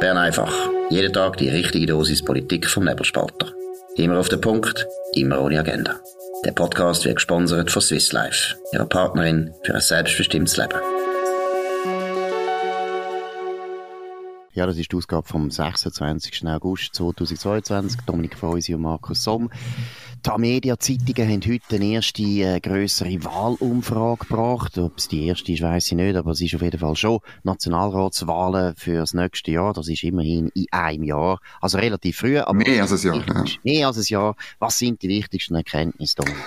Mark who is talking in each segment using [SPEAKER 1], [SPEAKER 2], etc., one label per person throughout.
[SPEAKER 1] Bern einfach. Jeden Tag die richtige Dosis Politik vom Nebelspalter. Immer auf den Punkt, immer ohne Agenda. Der Podcast wird gesponsert von Swiss Life, ihrer Partnerin für ein selbstbestimmtes Leben.
[SPEAKER 2] Ja, das ist die Ausgabe vom 26. August 2022. Dominik Freusi und Markus Somm. Die Media-Zeitungen haben heute eine erste äh, grössere Wahlumfrage gebracht. Ob es die erste ist, weiß ich nicht, aber es ist auf jeden Fall schon Nationalratswahlen für das nächste Jahr. Das ist immerhin in einem Jahr. Also relativ früh. Aber
[SPEAKER 3] mehr als ein Jahr. Ja.
[SPEAKER 2] Mehr als ein Jahr. Was sind die wichtigsten Erkenntnisse, Dominik?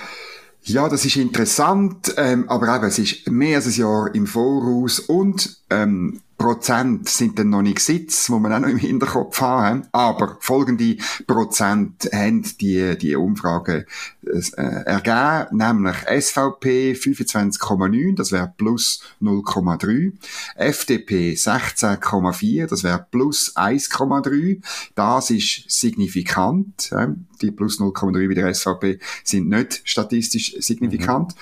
[SPEAKER 3] Ja, das ist interessant, ähm, aber eben, es ist mehr als ein Jahr im Voraus und ähm, Prozent sind dann noch nicht Sitz, wo man auch noch im Hinterkopf haben. Aber folgende Prozent haben die, die Umfrage äh, ergeben, nämlich SVP 25,9, das wäre plus 0,3, FDP 16,4, das wäre plus 1,3. Das ist signifikant. Äh, die plus 0,3 wie der SVP sind nicht statistisch signifikant.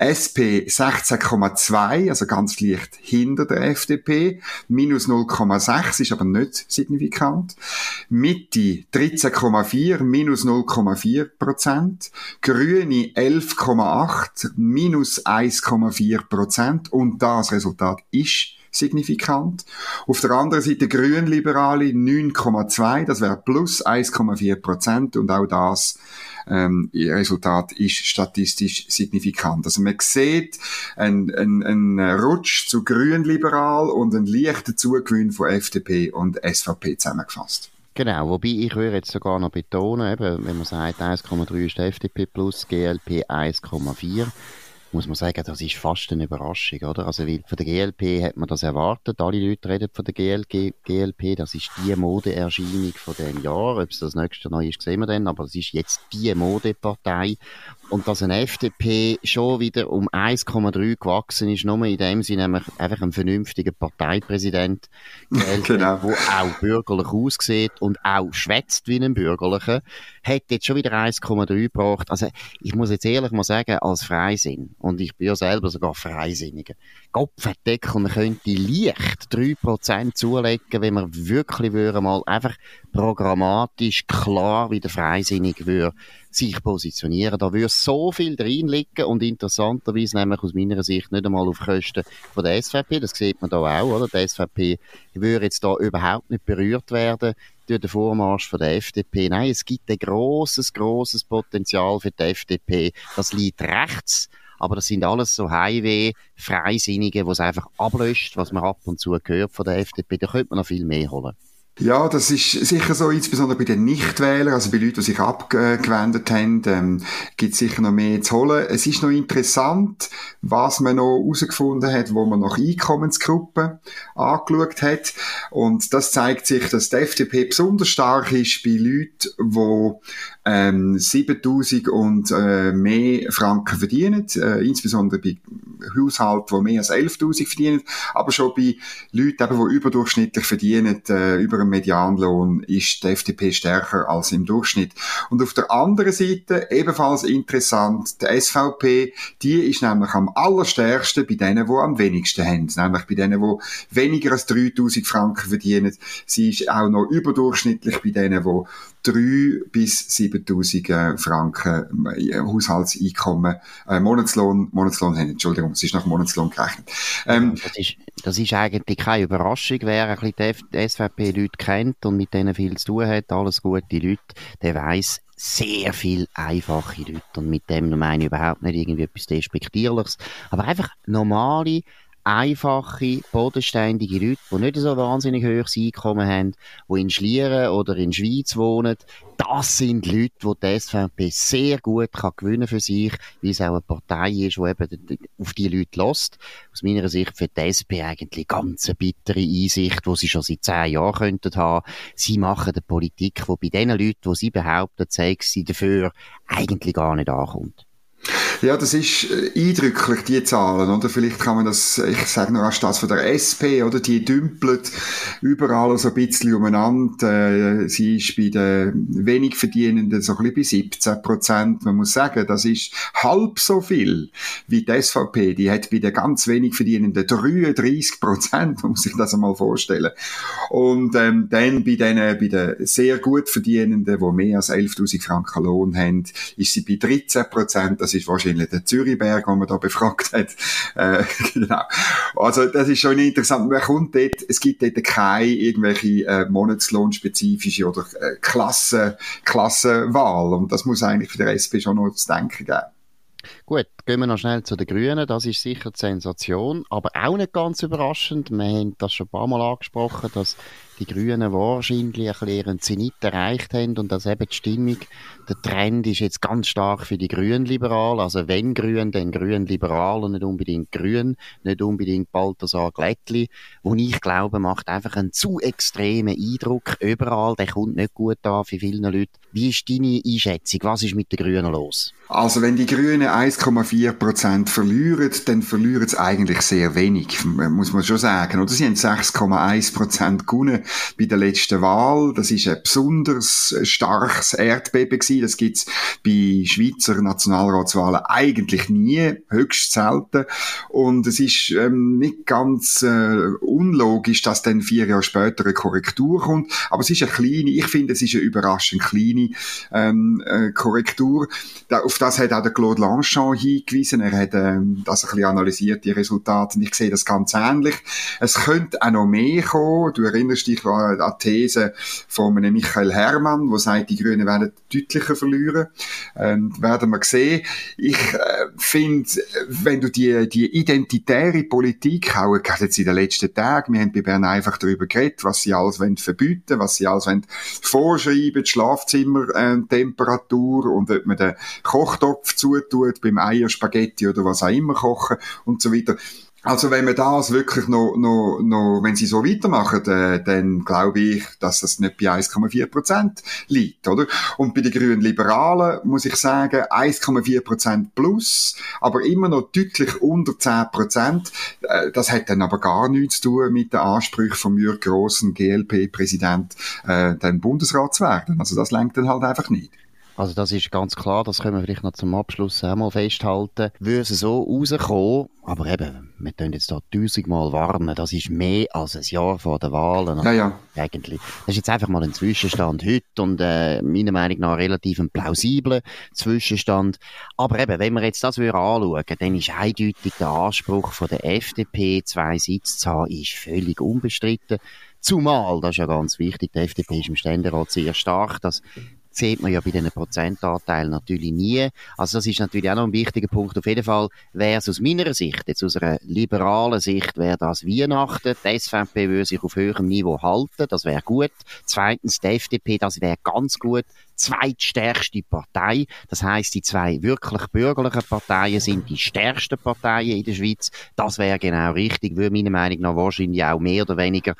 [SPEAKER 3] Mhm. SP 16,2, also ganz leicht hinter der FDP minus 0,6 ist aber nicht signifikant. Mitte 13,4, minus 0,4 Prozent. Grüne 11,8, minus 1,4 Prozent. Und das Resultat ist signifikant. Auf der anderen Seite Grünliberale 9,2, das wäre plus 1,4 Prozent und auch das ähm, Resultat ist statistisch signifikant. Also man sieht einen, einen, Rutsch zu Grünliberal und einen leichten Zugewinn von FDP und SVP zusammengefasst.
[SPEAKER 2] Genau, wobei ich würde jetzt sogar noch betonen, eben, wenn man sagt 1,3 ist FDP plus, GLP 1,4 muss man sagen, das ist fast eine Überraschung, oder? Also, weil von der GLP hat man das erwartet. Alle Leute reden von der GLG, GLP. Das ist die Modeerscheinung von dem Jahr. Ob es das nächste neu ist, sehen wir dann. Aber es ist jetzt die Modepartei. Und dass eine FDP schon wieder um 1,3 gewachsen ist, nur in dem Sinne nämlich einfach ein vernünftiger Parteipräsident gewählt, genau. der auch bürgerlich aussieht und auch schwätzt wie ein Bürgerlicher, hat jetzt schon wieder 1,3 gebracht. Also, ich muss jetzt ehrlich mal sagen, als Freisinn, und ich bin ja selber sogar Freisinniger, Kopfendeckel, man könnte leicht 3% zulegen, wenn man wirklich würde mal einfach programmatisch klar wie der Freisinnig würde sich positionieren. Da würde so viel drin liegen und interessanterweise nämlich aus meiner Sicht nicht einmal auf Kosten von der SVP, das sieht man da auch, oder? Die SVP würde jetzt da überhaupt nicht berührt werden durch den Vormarsch von der FDP. Nein, es gibt ein großes, großes Potenzial für die FDP. Das liegt rechts aber das sind alles so Highway-Freisinnige, die es einfach ablöscht, was man ab und zu hört von der FDP. Da könnte man noch viel mehr holen.
[SPEAKER 3] Ja, das ist sicher so, insbesondere bei den Nichtwählern, also bei Leuten, die sich abgewendet haben, ähm, gibt es sicher noch mehr zu holen. Es ist noch interessant, was man noch herausgefunden hat, wo man nach Einkommensgruppen angeschaut hat. Und das zeigt sich, dass die FDP besonders stark ist bei Leuten, die ähm, 7000 und äh, mehr Franken verdienen, äh, insbesondere bei Haushalten, die mehr als 11.000 verdienen, aber schon bei Leuten, die überdurchschnittlich verdienen, äh, über Medianlohn, ist die FDP stärker als im Durchschnitt. Und auf der anderen Seite, ebenfalls interessant, die SVP, die ist nämlich am allerstärksten bei denen, die am wenigsten haben, nämlich bei denen, die weniger als 3000 Franken verdienen. Sie ist auch noch überdurchschnittlich bei denen, die 3 bis 7.000 Franken äh, Haushaltseinkommen, äh, Monatslohn, Monatslohn haben, Entschuldigung, es ist nach Monatslohn gerechnet.
[SPEAKER 2] Ähm, das, ist, das ist eigentlich keine Überraschung, wer ein bisschen die SVP-Leute kennt und mit denen viel zu tun hat, alles gute Leute, der weiß sehr viel einfache Leute und mit dem meine ich überhaupt nicht irgendwie etwas Despektierliches, aber einfach normale, einfache, bodenständige Leute, die nicht so wahnsinnig hohes Einkommen haben, die in Schlieren oder in Schweiz wohnen, das sind Leute, die die SVP sehr gut kann gewinnen für sich, weil es auch eine Partei ist, die eben auf die Leute lässt. Aus meiner Sicht für die SP eigentlich ganz eine bittere Einsicht, die sie schon seit zehn Jahren könnten haben. Sie machen eine Politik, die bei den Leuten, die sie behaupten, zeigt sie dafür, eigentlich gar nicht ankommt.
[SPEAKER 3] Ja, das ist äh, eindrücklich, die Zahlen, oder? Vielleicht kann man das, ich sage nur anstatt von der SP, oder? Die dümpelt überall so ein bisschen umeinander. Äh, sie ist bei den wenig Verdienenden so ein bisschen bei 17 Prozent. Man muss sagen, das ist halb so viel wie die SVP. Die hat bei den ganz wenig Verdienenden 33 Prozent. Man muss sich das einmal vorstellen. Und ähm, dann bei den, bei den sehr gut Verdienenden, die mehr als 11.000 Franken Lohn haben, ist sie bei 13 Prozent. Das ist wahrscheinlich der Zürichberg, den man da befragt hat. Äh, genau. Also das ist schon interessant. Man kommt dort, es gibt dort keine irgendwelche äh, Monatslohnspezifische oder äh, Klasse, Klassenwahl. Und das muss eigentlich für den SP schon noch zu denken geben.
[SPEAKER 2] Gut, gehen wir noch schnell zu den Grünen. Das ist sicher die Sensation, aber auch nicht ganz überraschend. Wir haben das schon ein paar Mal angesprochen, dass die Grünen wahrscheinlich ihren Zenit erreicht haben und dass eben die Stimmung, der Trend ist jetzt ganz stark für die Grünliberalen. Also wenn Grün, dann Grünliberal und nicht unbedingt Grün, nicht unbedingt Balthasar Glättli, wo ich glaube, macht einfach einen zu extremen Eindruck überall. Der kommt nicht gut an für viele Leute. Wie ist deine Einschätzung? Was ist mit den Grünen los?
[SPEAKER 3] Also wenn die Grünen 1,4 Prozent verlieren, dann verlieren sie eigentlich sehr wenig, muss man schon sagen. Oder sie haben 6,1 Prozent gewonnen bei der letzten Wahl. Das ist ein besonders starkes Erdbeben gewesen. Das gibt's bei Schweizer Nationalratswahlen eigentlich nie, höchst selten. Und es ist ähm, nicht ganz äh, unlogisch, dass dann vier Jahre später eine Korrektur kommt. Aber es ist eine kleine, ich finde, es ist eine überraschend kleine ähm, äh, Korrektur. Da, auf das hat auch der Claude Lanchon hingewiesen. Er hat ähm, das ein bisschen analysiert, die Resultate. Und ich sehe das ganz ähnlich. Es könnte auch noch mehr kommen. Du erinnerst dich an die These von einem Michael Herrmann, der sagt, die Grünen werden deutlicher verlieren. Ähm, werden wir sehen. Ich äh, finde, wenn du die, die identitäre Politik, auch gerade jetzt in den letzten Tagen, wir haben bei Bern einfach darüber geredet, was sie alles wollen verbieten, was sie alles wollen vorschreiben, die Schlafzimmertemperatur äh, und ob man den Kochtopf zutut beim Eierspaghetti oder was auch immer kochen und so weiter. Also wenn man das wirklich noch, noch, noch wenn sie so weitermachen, äh, dann glaube ich, dass das nicht bei 1,4 Prozent liegt, oder? Und bei den Grünen Liberalen muss ich sagen 1,4 Prozent plus, aber immer noch deutlich unter 10 Prozent. Äh, das hat dann aber gar nichts zu tun mit den Ansprüchen von Jürg Grossen, GLP-Präsident, äh, den Bundesrat zu werden. Also das lenkt dann halt einfach nicht.
[SPEAKER 2] Also das ist ganz klar, das können wir vielleicht noch zum Abschluss einmal festhalten. Würde es so rauskommen, aber eben, wir können jetzt da tausendmal warnen, das ist mehr als ein Jahr vor der Wahlen.
[SPEAKER 3] Ja, ja.
[SPEAKER 2] Eigentlich. Das ist jetzt einfach mal ein Zwischenstand heute und äh, meiner Meinung nach relativ ein plausibler Zwischenstand. Aber eben, wenn wir jetzt das anschauen, dann ist eindeutig der Anspruch von der FDP, zwei Sitze zu haben, ist völlig unbestritten. Zumal, das ist ja ganz wichtig, die FDP ist im Ständerat sehr stark, das sieht man ja bei diesen Prozentanteilen natürlich nie. Also das ist natürlich auch noch ein wichtiger Punkt. Auf jeden Fall wäre es aus meiner Sicht, jetzt aus einer liberalen Sicht, wäre das Weihnachten. Die SVP würde sich auf höherem Niveau halten, das wäre gut. Zweitens die FDP, das wäre ganz gut zweitstärkste Partei. Das heißt, die zwei wirklich bürgerlichen Parteien sind die stärksten Parteien in der Schweiz. Das wäre genau richtig, würde meiner Meinung nach wahrscheinlich auch mehr oder weniger,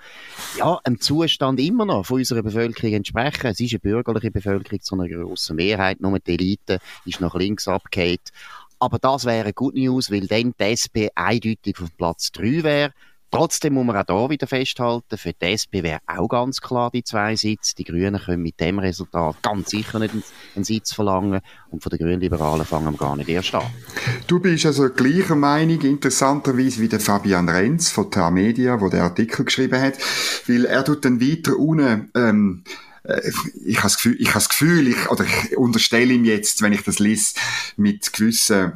[SPEAKER 2] ja, einem Zustand immer noch von unserer Bevölkerung entsprechen. Es ist eine bürgerliche Bevölkerung zu einer grossen Mehrheit, nur die Elite ist nach links abgekehrt. Aber das wäre Good News, weil dann die SP eindeutig auf Platz 3 wäre. Trotzdem muss man auch hier wieder festhalten, für die SP wäre auch ganz klar die zwei Sitze. Die Grünen können mit dem Resultat ganz sicher nicht einen Sitz verlangen und von den Grünliberalen fangen wir gar nicht erst an.
[SPEAKER 3] Du bist also gleicher Meinung, interessanterweise wie der Fabian Renz von TH Media, der den Artikel geschrieben hat, weil er tut dann weiter unten, ähm, äh, ich habe das Gefühl, ich, habe das Gefühl ich, oder ich unterstelle ihm jetzt, wenn ich das lese, mit gewissen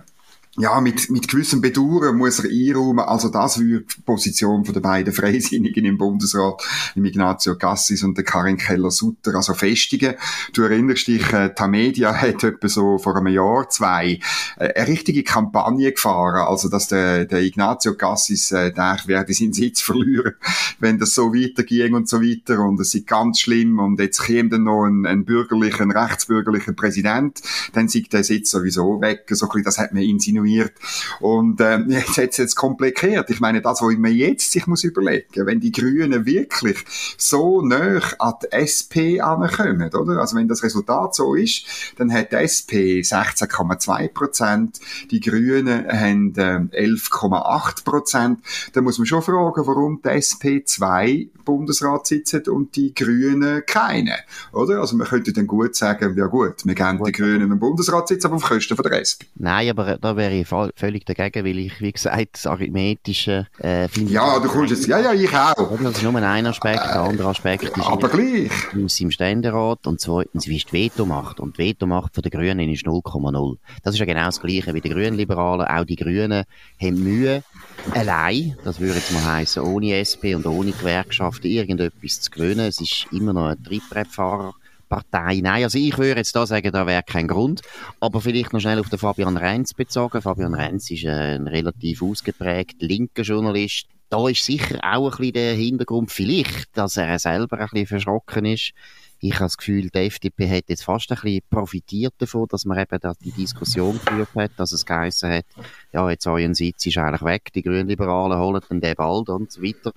[SPEAKER 3] ja, mit, mit gewissem Bedauern muss er einräumen, also das würde die Position von den beiden Freisinnigen im Bundesrat, dem Ignazio Cassis und der Karin Keller-Sutter, also festigen. Du erinnerst dich, äh, Tamedia hat etwa so vor einem Jahr, zwei, äh, eine richtige Kampagne gefahren, also dass der, der Ignazio Cassis, äh, der werde seinen Sitz verlieren, wenn das so weiterging und so weiter. Und es ist ganz schlimm. Und jetzt käme dann noch ein, ein bürgerlicher, ein rechtsbürgerlicher Präsident, dann sieht der Sitz sowieso weg, so ein bisschen, das hat man insinuiert kontinuiert. Und äh, jetzt hat es jetzt kompliziert. Ich meine, das, was man jetzt sich muss überlegen, wenn die Grünen wirklich so nah an die SP ankommen, oder? Also wenn das Resultat so ist, dann hat die SP 16,2 Prozent, die Grünen haben äh, 11,8 Prozent. Da muss man schon fragen, warum die SP zwei Bundesratssitze und die Grünen keine, oder? Also man könnte dann gut sagen, ja gut, wir geben den Grünen einen Bundesratssitz, aber auf Kosten von der SP.
[SPEAKER 2] Nein, aber da wäre ich völlig dagegen, weil ich, wie gesagt, das Arithmetische
[SPEAKER 3] äh, finde Ja, du kommst jetzt, ja, ja, ich auch.
[SPEAKER 2] Das ist nur ein Aspekt, der andere Aspekt ist
[SPEAKER 3] aber gleich.
[SPEAKER 2] im Ständerat und zweitens, wie ist die Vetomacht? Und die Vetomacht von den Grünen ist 0,0. Das ist ja genau das Gleiche wie die Grünliberalen. Auch die Grünen haben Mühe, allein, das würde jetzt mal heißen, ohne SP und ohne Gewerkschaften irgendetwas zu gewinnen. Es ist immer noch ein Trittbrettfahrer. Partei. Nein, also ich würde jetzt da sagen, da wäre kein Grund. Aber vielleicht noch schnell auf den Fabian Renz bezogen. Fabian Renz ist ein relativ ausgeprägt linker Journalist. Da ist sicher auch ein bisschen der Hintergrund vielleicht, dass er selber ein bisschen verschrocken ist ich habe das Gefühl, die FDP hat jetzt fast ein bisschen profitiert davon, dass man eben da die Diskussion geführt hat, dass es geheißen hat, ja, jetzt euer Sitz ist eigentlich weg, die Grünliberalen holen dann den bald und so weiter.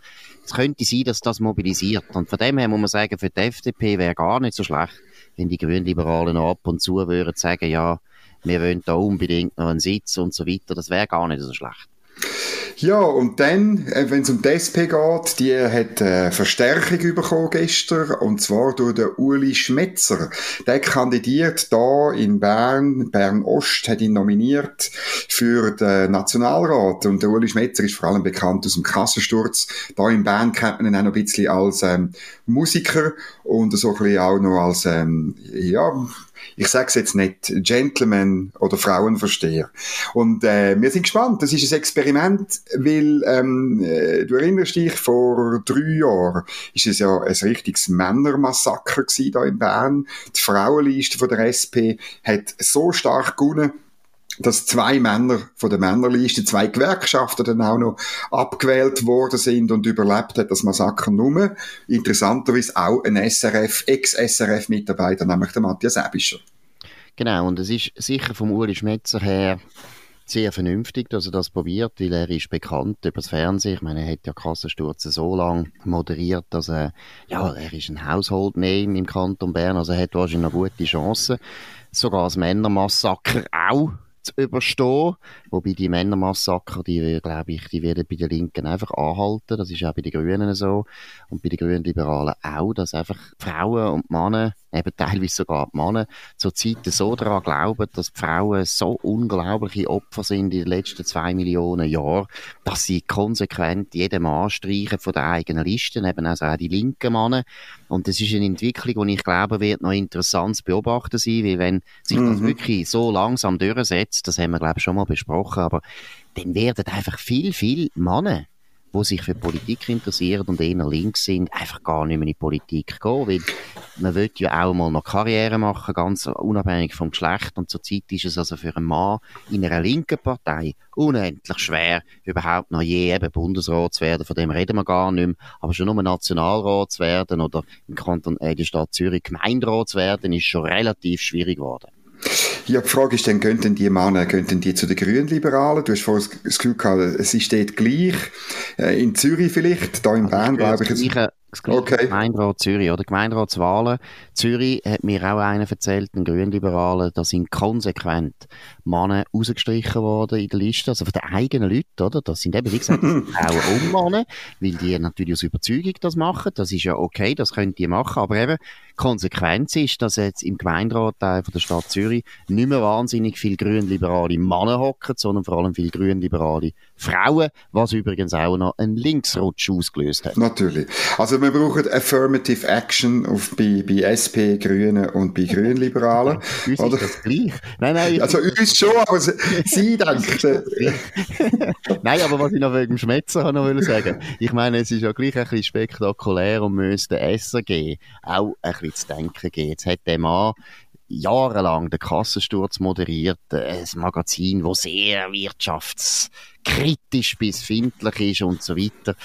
[SPEAKER 2] Es könnte sein, dass das mobilisiert. Und von dem her muss man sagen, für die FDP wäre gar nicht so schlecht, wenn die Grünliberalen noch ab und zu würden sagen, ja, wir wollen da unbedingt noch einen Sitz und so weiter. Das wäre gar nicht so schlecht.
[SPEAKER 3] Ja, und dann, äh, wenn es um die SP geht, die hat äh, Verstärkung bekommen gestern, und zwar durch den Uli Schmetzer. Der kandidiert da in Bern, Bern-Ost, hat ihn nominiert für den Nationalrat. Und der Uli Schmetzer ist vor allem bekannt aus dem Kassensturz. Da in Bern kennt man ihn auch noch ein bisschen als ähm, Musiker und so ein bisschen auch noch als, ähm, ja, ich sage es jetzt nicht, Gentleman oder Frauenversteher. Und äh, wir sind gespannt. Das ist ein Experiment, weil ähm, äh, du erinnerst dich, vor drei Jahren ist es ja ein richtiges Männermassaker gewesen, da in Bern. Die Frauenliste von der SP hat so stark gewonnen, dass zwei Männer von der Männerliste, zwei Gewerkschaften dann auch noch abgewählt worden sind und überlebt hat das Massaker nur. Interessanterweise auch ein SRF, Ex-SRF-Mitarbeiter, nämlich der Matthias Ebischer.
[SPEAKER 2] Genau, und es ist sicher vom Uli Schmetzer her sehr vernünftig, dass er das probiert, weil er ist bekannt über das Fernsehen. Ich meine, er hat ja Kassensturze so lange moderiert, dass er, ja, er ist ein Household Name im Kanton Bern, also er hat wahrscheinlich eine gute Chance. Sogar das Männermassaker auch zu überstehen. Wobei die Männermassaker, die, glaube ich, die werden bei den Linken einfach anhalten. Das ist auch bei den Grünen so. Und bei den Grünen Liberalen auch, dass einfach Frauen und Männer eben teilweise sogar die Männer, zur Zeit so daran glauben, dass die Frauen so unglaubliche Opfer sind in den letzten zwei Millionen Jahren, dass sie konsequent jeden Mann streichen von der eigenen Liste, eben also auch die linken Männer. Und das ist eine Entwicklung, die ich glaube, wird noch interessant zu beobachten sein, weil wenn sich mhm. das wirklich so langsam durchsetzt, das haben wir, glaube ich, schon mal besprochen, aber dann werden einfach viel, viel Männer die sich für Politik interessieren und eher links sind, einfach gar nicht mehr in die Politik gehen, weil man will ja auch mal noch Karriere machen, ganz unabhängig vom Geschlecht. Und zurzeit ist es also für einen Mann in einer linken Partei unendlich schwer, überhaupt noch je eben Bundesrat zu werden, von dem reden wir gar nicht mehr, aber schon nur Nationalrat zu werden oder im Kanton, äh, der Stadt Zürich Gemeinderat zu werden, ist schon relativ schwierig geworden.
[SPEAKER 3] Ja, die Frage ist dann, könnten die Männer, könnten die zu den Grünliberalen? Du hast vorhin das Gefühl gehabt, es ist dort gleich. Äh, in Zürich vielleicht, da in also Bern, glaube ich.
[SPEAKER 2] Jetzt das gleiche okay. Gemeinderat Zürich, oder? Gemeinderatswahlen. Zürich hat mir auch einer erzählt, ein Grünliberalen, da sind konsequent Männer rausgestrichen worden in der Liste, also von den eigenen Leuten, oder? Das sind eben, wie gesagt, auch Männer, weil die natürlich aus Überzeugung das machen. Das ist ja okay, das können die machen, aber eben, Konsequenz ist, dass jetzt im Gemeinderat von der Stadt Zürich nicht mehr wahnsinnig viel grünliberale Männer hocken, sondern vor allem viel grünliberale Frauen, was übrigens auch noch einen Linksrutsch ausgelöst hat.
[SPEAKER 3] Natürlich. Also wir brauchen Affirmative Action auf, bei, bei SP, Grünen und bei Grünliberalen.
[SPEAKER 2] uns oder? ist das gleich.
[SPEAKER 3] Nein, nein. Also uns schon, aber Sie denken.
[SPEAKER 2] nein, aber was ich noch wegen dem Schmetzer noch sagen ich meine, es ist ja gleich ein bisschen spektakulär und müsste Essen geben, auch ein bisschen zu denken geben. Jetzt hat der Mann jahrelang den Kassensturz moderiert, ein Magazin, wo sehr wirtschaftskritisch bis findlich ist und so weiter.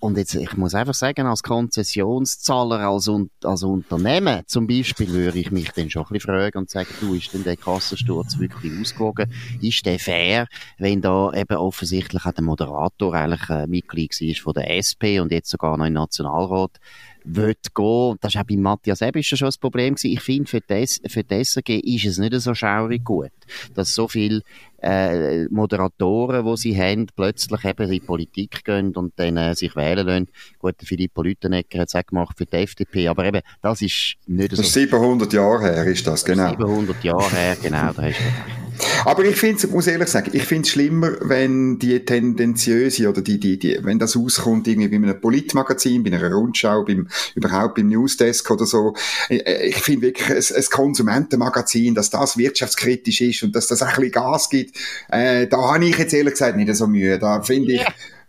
[SPEAKER 2] Und jetzt, ich muss einfach sagen, als Konzessionszahler, als, als Unternehmen zum Beispiel, würde ich mich dann schon ein bisschen fragen und sagen, du, ist denn der Kassensturz wirklich ausgewogen? Ist der fair, wenn da eben offensichtlich auch der Moderator eigentlich äh, Mitglied war von der SP und jetzt sogar noch im Nationalrat? will gehen. Das war auch bei Matthias Ebischer schon das Problem. Ich finde, für das, für das SRG ist es nicht so schaurig gut, dass so viele äh, Moderatoren, die sie haben, plötzlich eben in die Politik gehen und dann äh, sich wählen lassen. Gut, Philipp Lütenegger hat es auch gemacht für die FDP, aber eben, das ist nicht
[SPEAKER 3] das
[SPEAKER 2] so.
[SPEAKER 3] Das ist 700 Jahre her, ist das, genau.
[SPEAKER 2] 700 Jahre her, genau, da hast du.
[SPEAKER 3] Aber ich finde muss ehrlich sagen, ich finde es schlimmer, wenn die tendenziöse oder die, die, die, wenn das auskommt irgendwie bei einem Politmagazin, bei einer Rundschau, beim, überhaupt beim Newsdesk oder so. Ich, ich finde wirklich, ein, ein Konsumentenmagazin, dass das wirtschaftskritisch ist und dass das ein bisschen Gas gibt, äh, da habe ich jetzt ehrlich gesagt nicht so Mühe. Da finde ich,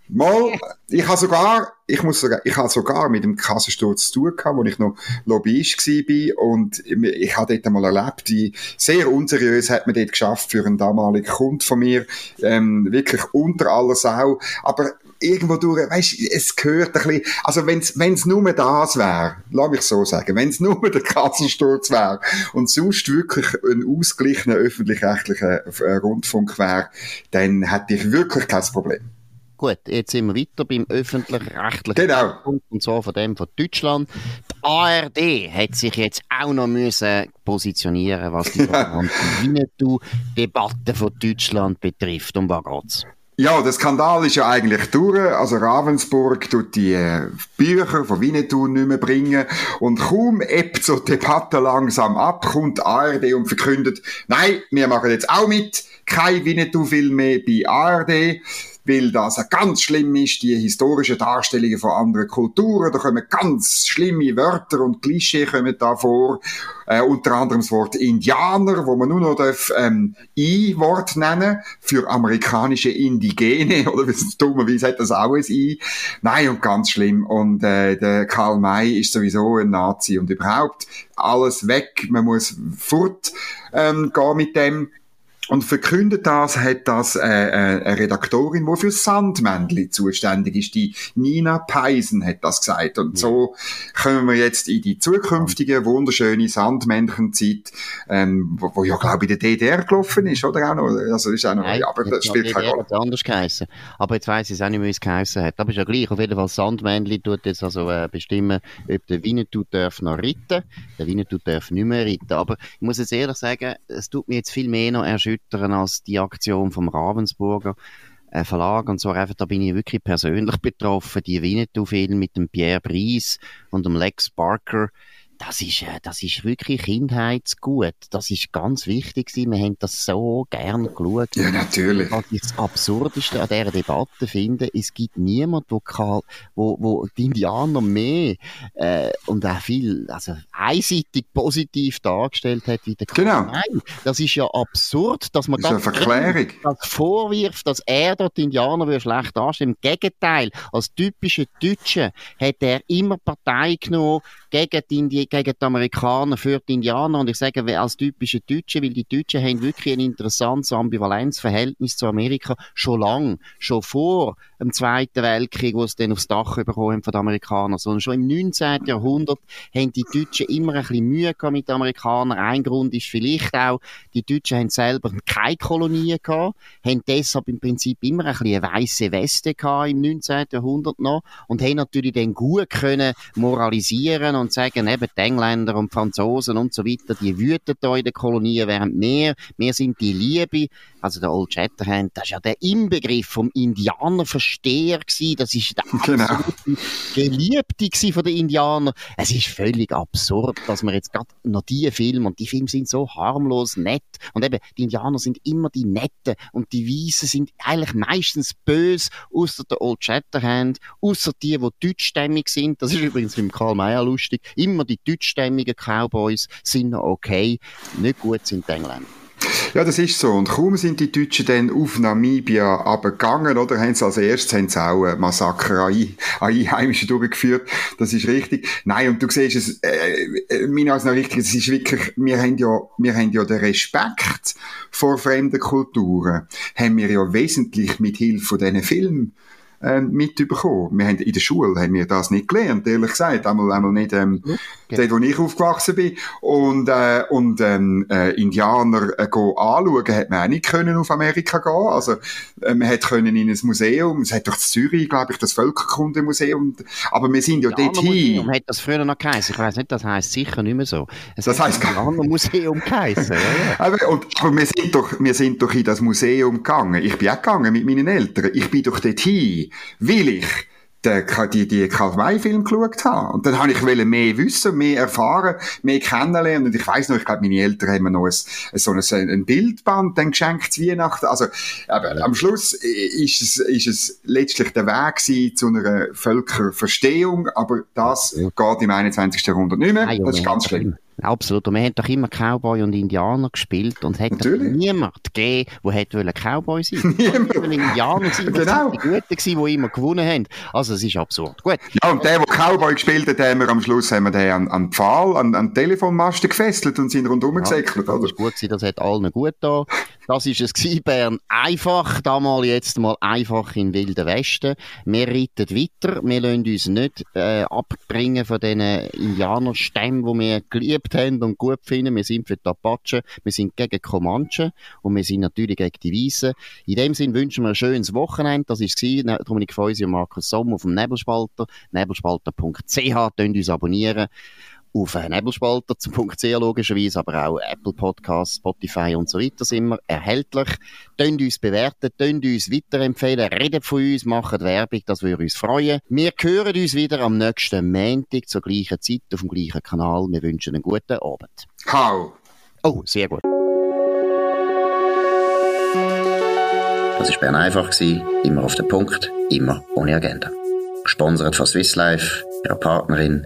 [SPEAKER 3] Mal, ich habe sogar, ich muss sagen, ich habe sogar mit dem Kassensturz zu tun gehabt, wo ich noch Lobbyist war und ich habe dort einmal erlebt, wie sehr unseriös hat man dort geschafft für einen damaligen Kunden von mir, ähm, wirklich unter aller Sau, aber irgendwo durch, weißt, es gehört ein bisschen, also wenn's, wenn's nur das wäre, lass mich so sagen, wenn's nur der Kassensturz wäre und sonst wirklich ein ausgeglichener öffentlich-rechtlicher äh, Rundfunk wäre, dann hätte ich wirklich kein Problem.
[SPEAKER 2] Gut, jetzt sind wir weiter beim öffentlich-rechtlichen
[SPEAKER 3] genau.
[SPEAKER 2] Punkt, und zwar von dem von Deutschland. Die ARD hat sich jetzt auch noch müssen positionieren, was die Winnetou-Debatte von Deutschland betrifft. Um was geht's?
[SPEAKER 3] Ja, der Skandal ist ja eigentlich durch. Also Ravensburg tut die äh, Bücher von Winnetou nicht mehr bringen. Und kaum ebbt so die Debatte langsam ab, kommt ARD und verkündet, nein, wir machen jetzt auch mit. Kein Winnetou-Film mehr bei ARD weil das ganz schlimm ist, die historischen Darstellungen von anderen Kulturen, da kommen ganz schlimme Wörter und Klischee kommen da vor, äh, unter anderem das Wort Indianer, wo man nur noch darf, ähm, I-Wort nennen, für amerikanische Indigene, oder dummerweise hat das auch ein I. Nein, und ganz schlimm. Und äh, der Karl May ist sowieso ein Nazi und überhaupt alles weg, man muss fort ähm, gehen mit dem. Und verkündet das hat das äh, äh, eine Redaktorin, die für Sandmännli zuständig ist. Die Nina Peisen hat das gesagt. Und ja. so kommen wir jetzt in die zukünftige wunderschöne Sandmännchenzeit, ähm, wo, wo ja glaube ich in der DDR gelaufen ist, oder auch noch? Also ist auch noch,
[SPEAKER 2] Nein, aber das spielt keine Rolle. anders geheißen. Aber jetzt weiss ich es auch nicht, wie es geheißen hat. Aber ist ja gleich. Auf jeden Fall Sandmännli tut jetzt also äh, bestimmen, ob der Winnetou darf noch reiten. Der Winnetou darf nicht mehr reiten. Aber ich muss jetzt ehrlich sagen, es tut mir jetzt viel mehr noch erschüttern, erschüttern als die Aktion vom Ravensburger äh, Verlag. Und zwar einfach, da bin ich wirklich persönlich betroffen. Die Winnetou-Film mit dem Pierre Brice und dem Lex Barker das ist, äh, das ist wirklich Kindheitsgut. Das ist ganz wichtig gewesen. Wir haben das so gern geschaut.
[SPEAKER 3] Ja, natürlich.
[SPEAKER 2] Was ich das Absurdeste an dieser Debatte finde, es gibt niemanden, wo, wo, wo die Indianer mehr äh, und auch viel, also einseitig positiv dargestellt hat wie der
[SPEAKER 3] Karl Genau.
[SPEAKER 2] Nein, das ist ja absurd, dass man
[SPEAKER 3] das, Verklärung.
[SPEAKER 2] Das vorwirft, dass er dort die Indianer schlecht darstellen. Im Gegenteil, als typischer Deutsche hat er immer Partei genommen gegen die, gegen die Amerikaner, für die Indianer. Und ich sage, als typische Deutsche, weil die Deutschen haben wirklich ein interessantes Ambivalenzverhältnis zu Amerika schon lang, schon vor dem Zweiten Weltkrieg, wo sie dann aufs Dach bekommen von den Amerikanern, sondern schon im 19. Jahrhundert haben die Deutschen immer ein bisschen Mühe gehabt mit den Amerikanern. Ein Grund ist vielleicht auch, die Deutschen haben selber keine Kolonien gehabt, haben deshalb im Prinzip immer ein bisschen eine weisse Weste gehabt im 19. Jahrhundert noch und haben natürlich dann gut können moralisieren und sagen, eben die Engländer und Franzosen und so weiter, die wüten da in den Kolonien, während wir, wir sind die Liebe, also der Old Shatterhand, das ist ja der Inbegriff vom Indianerversteher gewesen, das ist der
[SPEAKER 3] genau.
[SPEAKER 2] Geliebte von den Indianern. Es ist völlig absurd, dass man jetzt gerade noch diese Filme, und die Filme sind so harmlos nett, und eben, die Indianer sind immer die Netten, und die Weißen sind eigentlich meistens böse, außer der Old Shatterhand, außer die, die deutschstämmig sind, das ist übrigens mit Karl May lustig, immer die deutschstämmigen Cowboys sind noch okay, nicht gut sind die Engländer.
[SPEAKER 3] Ja, das ist so. Und kaum sind die Deutschen dann auf Namibia abgegangen, oder? Haben sie als erstes haben sie auch ein Massaker an, Einheimischen durchgeführt. Das ist richtig. Nein, und du siehst es, äh, äh meine als noch richtig, es ist wirklich, wir haben ja, wir haben ja den Respekt vor fremden Kulturen, haben wir ja wesentlich mit Hilfe von diesen Filmen äh, mitbekommen. Wir haben in der Schule haben wir das nicht gelernt, ehrlich gesagt. Einmal, einmal nicht ähm, ja. dort, wo ich aufgewachsen bin. Und, äh, und ähm, äh, Indianer äh, anschauen, hat man auch nicht können auf Amerika gehen. Also äh, man hätte können in ein Museum, es hat doch in Zürich, glaube ich, das Völkerkundemuseum. Aber wir sind ja dort hin.
[SPEAKER 2] Hat das früher noch geheißen. Ich weiß nicht, das heisst sicher nicht mehr so.
[SPEAKER 3] Es das heisst
[SPEAKER 2] gar nicht. Museum geheißen. ja, ja.
[SPEAKER 3] Aber, und, aber wir sind doch, wir sind doch in das Museum gegangen. Ich bin auch gegangen mit meinen Eltern. Ich bin doch dort hin, weil ich die, die Karl-May-Film geschaut habe. Und dann habe ich mehr wissen, mehr erfahren, mehr kennenlernen. Und ich weiß noch, ich glaube, meine Eltern haben mir noch ein, so ein, ein Bildband dann geschenkt zu Weihnachten. Also, aber am Schluss ist es, ist es letztlich der Weg gewesen zu einer Völkerverstehung, aber das ja. geht im 21. Jahrhundert nicht mehr. Das ist ganz schlimm.
[SPEAKER 2] Absolut. Und wir haben doch immer Cowboy und Indianer gespielt und hat niemand gegeben, der hätte Cowboy sein wollen. Indianer sein, genau. die Guten gewesen, die immer gewonnen haben. Also, es ist absurd. Gut.
[SPEAKER 3] Ja, und der, der Cowboy gespielt hat, haben wir am Schluss haben wir den an, an Pfahl, an, an Telefonmasten gefesselt und sind rundherum ja, gesäckelt,
[SPEAKER 2] oder? Das ist gut das hat allen gut da. Das ist es gewesen, Bern. Einfach, da mal jetzt mal einfach in Wilden Westen. Wir reiten weiter. Wir lassen uns nicht äh, abbringen von diesen Indianerstämmen, die wir geliebt haben und gut finden. Wir sind für die Apachen, wir sind gegen Comanchen und wir sind natürlich gegen die Weißen. In dem Sinn wünschen wir ein schönes Wochenende. Das war es. Dominik Feusi und Markus Sommer auf dem Nebelspalter. Nebelspalter.ch. Könnt uns abonnieren auf nebelspalter.ch logischerweise, aber auch Apple Podcasts, Spotify und so weiter sind wir erhältlich. Tönt uns bewerten, tönt uns weiterempfehlen, redet von uns, macht Werbung, das würde uns freuen. Wir hören uns wieder am nächsten Montag zur gleichen Zeit auf dem gleichen Kanal. Wir wünschen einen guten Abend.
[SPEAKER 3] Hau!
[SPEAKER 2] Oh, sehr gut.
[SPEAKER 1] Das war Bern einfach, immer auf den Punkt, immer ohne Agenda. Gesponsert von Swiss Life, ihrer Partnerin